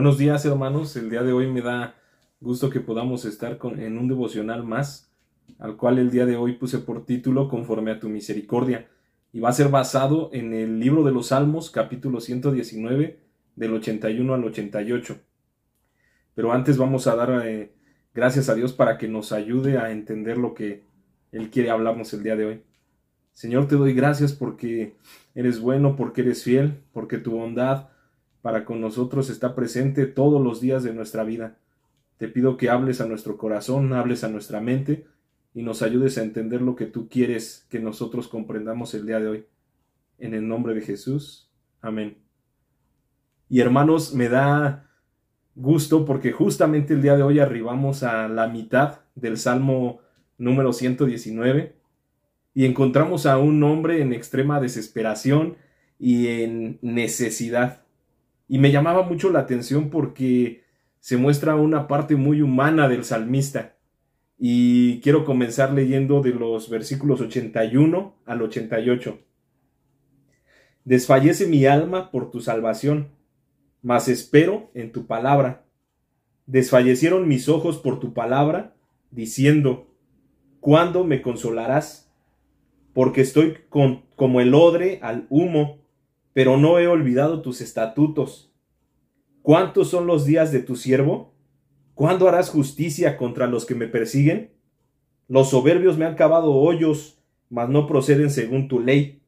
Buenos días hermanos, el día de hoy me da gusto que podamos estar con, en un devocional más, al cual el día de hoy puse por título Conforme a tu misericordia, y va a ser basado en el libro de los Salmos, capítulo 119, del 81 al 88. Pero antes vamos a dar eh, gracias a Dios para que nos ayude a entender lo que Él quiere hablarnos el día de hoy. Señor, te doy gracias porque eres bueno, porque eres fiel, porque tu bondad para con nosotros está presente todos los días de nuestra vida. Te pido que hables a nuestro corazón, hables a nuestra mente y nos ayudes a entender lo que tú quieres que nosotros comprendamos el día de hoy. En el nombre de Jesús. Amén. Y hermanos, me da gusto porque justamente el día de hoy arribamos a la mitad del Salmo número 119 y encontramos a un hombre en extrema desesperación y en necesidad. Y me llamaba mucho la atención porque se muestra una parte muy humana del salmista. Y quiero comenzar leyendo de los versículos 81 al 88. Desfallece mi alma por tu salvación, mas espero en tu palabra. Desfallecieron mis ojos por tu palabra, diciendo, ¿cuándo me consolarás? Porque estoy con, como el odre al humo pero no he olvidado tus estatutos. ¿Cuántos son los días de tu siervo? ¿Cuándo harás justicia contra los que me persiguen? Los soberbios me han cavado hoyos, mas no proceden según tu ley.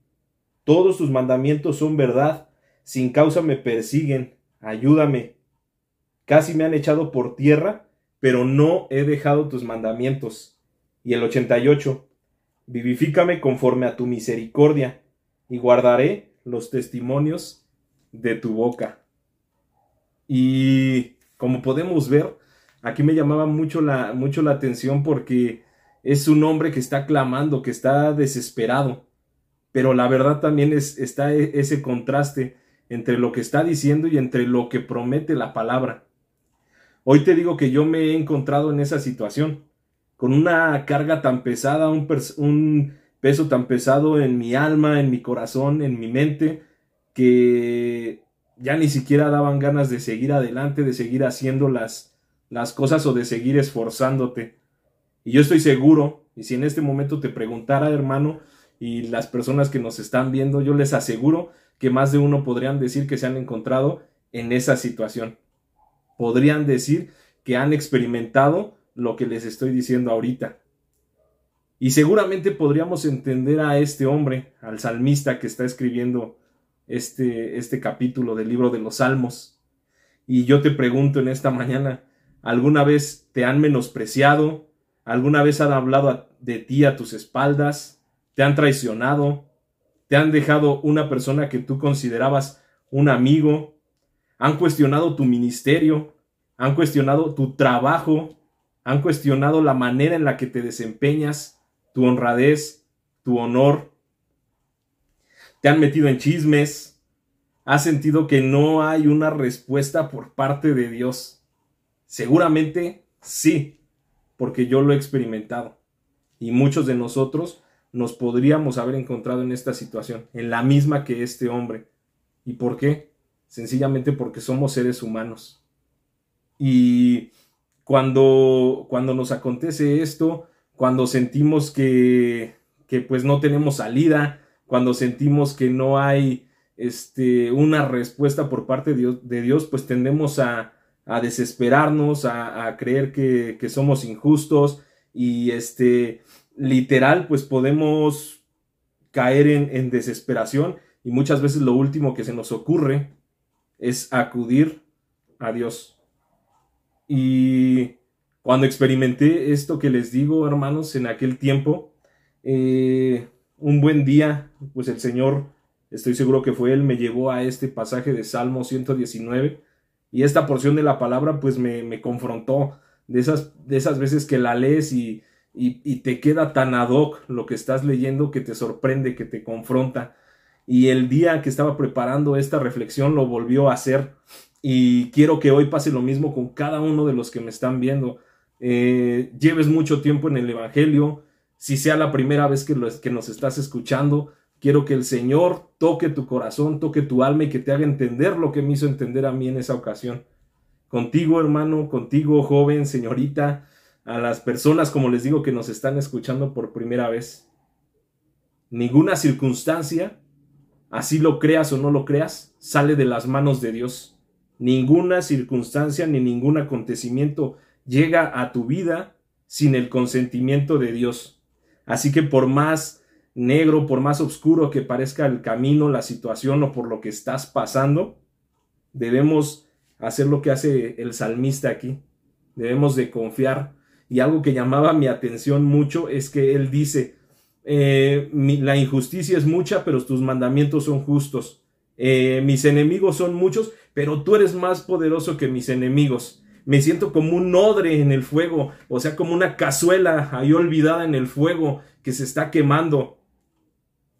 Todos tus mandamientos son verdad, sin causa me persiguen. Ayúdame. Casi me han echado por tierra, pero no he dejado tus mandamientos. Y el 88. Vivifícame conforme a tu misericordia, y guardaré los testimonios de tu boca. Y como podemos ver, aquí me llamaba mucho la, mucho la atención porque es un hombre que está clamando, que está desesperado. Pero la verdad también es, está e, ese contraste entre lo que está diciendo y entre lo que promete la palabra. Hoy te digo que yo me he encontrado en esa situación, con una carga tan pesada, un, un peso tan pesado en mi alma, en mi corazón, en mi mente, que ya ni siquiera daban ganas de seguir adelante, de seguir haciendo las, las cosas o de seguir esforzándote. Y yo estoy seguro, y si en este momento te preguntara, hermano, y las personas que nos están viendo, yo les aseguro que más de uno podrían decir que se han encontrado en esa situación. Podrían decir que han experimentado lo que les estoy diciendo ahorita. Y seguramente podríamos entender a este hombre, al salmista que está escribiendo este, este capítulo del libro de los Salmos. Y yo te pregunto en esta mañana, ¿alguna vez te han menospreciado? ¿Alguna vez han hablado de ti a tus espaldas? ¿Te han traicionado? ¿Te han dejado una persona que tú considerabas un amigo? ¿Han cuestionado tu ministerio? ¿Han cuestionado tu trabajo? ¿Han cuestionado la manera en la que te desempeñas? Tu honradez, tu honor. Te han metido en chismes. Has sentido que no hay una respuesta por parte de Dios. Seguramente sí, porque yo lo he experimentado. Y muchos de nosotros nos podríamos haber encontrado en esta situación, en la misma que este hombre. ¿Y por qué? Sencillamente porque somos seres humanos. Y cuando, cuando nos acontece esto, cuando sentimos que, que pues no tenemos salida, cuando sentimos que no hay este, una respuesta por parte de Dios, pues tendemos a, a desesperarnos, a, a creer que, que, somos injustos y este, literal, pues podemos caer en, en desesperación y muchas veces lo último que se nos ocurre es acudir a Dios. Y cuando experimenté esto que les digo, hermanos, en aquel tiempo, eh, un buen día, pues el Señor, estoy seguro que fue Él, me llevó a este pasaje de Salmo 119 y esta porción de la palabra pues me, me confrontó de esas, de esas veces que la lees y, y, y, te queda tan ad hoc lo que estás leyendo que te sorprende, que te confronta. Y el día que estaba preparando esta reflexión lo volvió a hacer y quiero que hoy pase lo mismo con cada uno de los que me están viendo eh, lleves mucho tiempo en el Evangelio, si sea la primera vez que, que nos estás escuchando, quiero que el Señor toque tu corazón, toque tu alma y que te haga entender lo que me hizo entender a mí en esa ocasión. contigo hermano, contigo joven, señorita, a las personas, como les digo, que nos están escuchando por primera vez. Ninguna circunstancia, así lo creas o no lo creas, sale de las manos de Dios. Ninguna circunstancia ni ningún acontecimiento llega a tu vida sin el consentimiento de Dios. Así que por más negro, por más oscuro que parezca el camino, la situación o por lo que estás pasando, debemos hacer lo que hace el salmista aquí. Debemos de confiar y algo que llamaba mi atención mucho es que él dice, eh, la injusticia es mucha, pero tus mandamientos son justos. Eh, mis enemigos son muchos, pero tú eres más poderoso que mis enemigos. Me siento como un odre en el fuego, o sea, como una cazuela ahí olvidada en el fuego que se está quemando.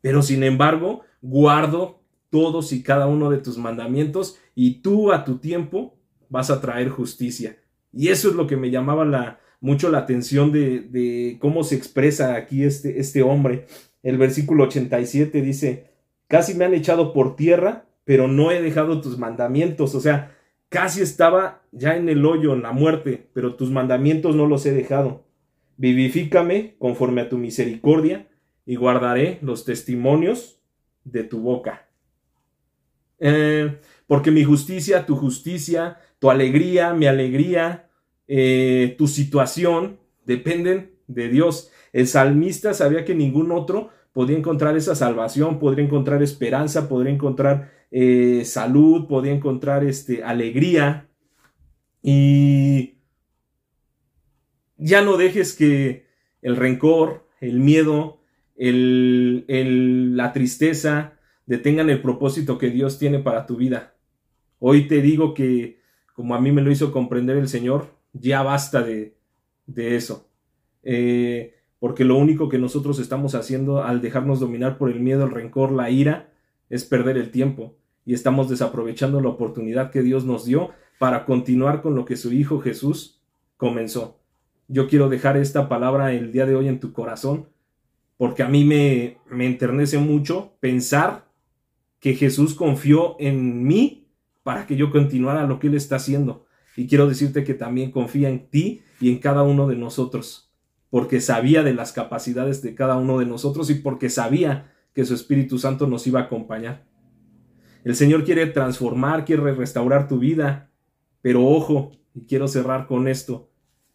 Pero sin embargo, guardo todos y cada uno de tus mandamientos y tú a tu tiempo vas a traer justicia. Y eso es lo que me llamaba la, mucho la atención de, cómo se expresa aquí este, este hombre. El versículo 87 dice, casi me han echado por tierra, pero no he dejado tus mandamientos. O sea, casi estaba ya en el hoyo, en la muerte, pero tus mandamientos no los he dejado. Vivifícame conforme a tu misericordia y guardaré los testimonios de tu boca. Eh, porque mi justicia, tu justicia, tu alegría, mi alegría, eh, tu situación dependen de Dios. El salmista sabía que ningún otro podía encontrar esa salvación, podría encontrar esperanza, podría encontrar eh, salud, podría encontrar este, alegría. Y ya no dejes que el rencor, el miedo, el, la tristeza detengan el propósito que Dios tiene para tu vida. Hoy te digo que, como a mí me lo hizo comprender el Señor, ya basta de, de eso. Eh, porque lo único que nosotros estamos haciendo al dejarnos dominar por el miedo, el rencor, la ira, es perder el tiempo y estamos desaprovechando la oportunidad que Dios nos dio para continuar con lo que su Hijo Jesús comenzó. Yo quiero dejar esta palabra el día de hoy en tu corazón, porque a mí me, me enternece mucho pensar que Jesús confió en mí para que yo continuara lo que Él está haciendo. Y quiero decirte que también confía en ti y en cada uno de nosotros, porque sabía de las capacidades de cada uno de nosotros y porque sabía que su Espíritu Santo nos iba a acompañar. El Señor quiere transformar, quiere restaurar tu vida, pero ojo, y quiero cerrar con esto,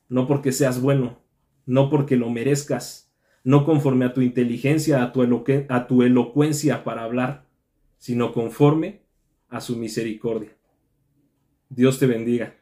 no porque seas bueno, no porque lo merezcas, no conforme a tu inteligencia, a tu, elocuencia para hablar, sino conforme a su misericordia. Dios te bendiga.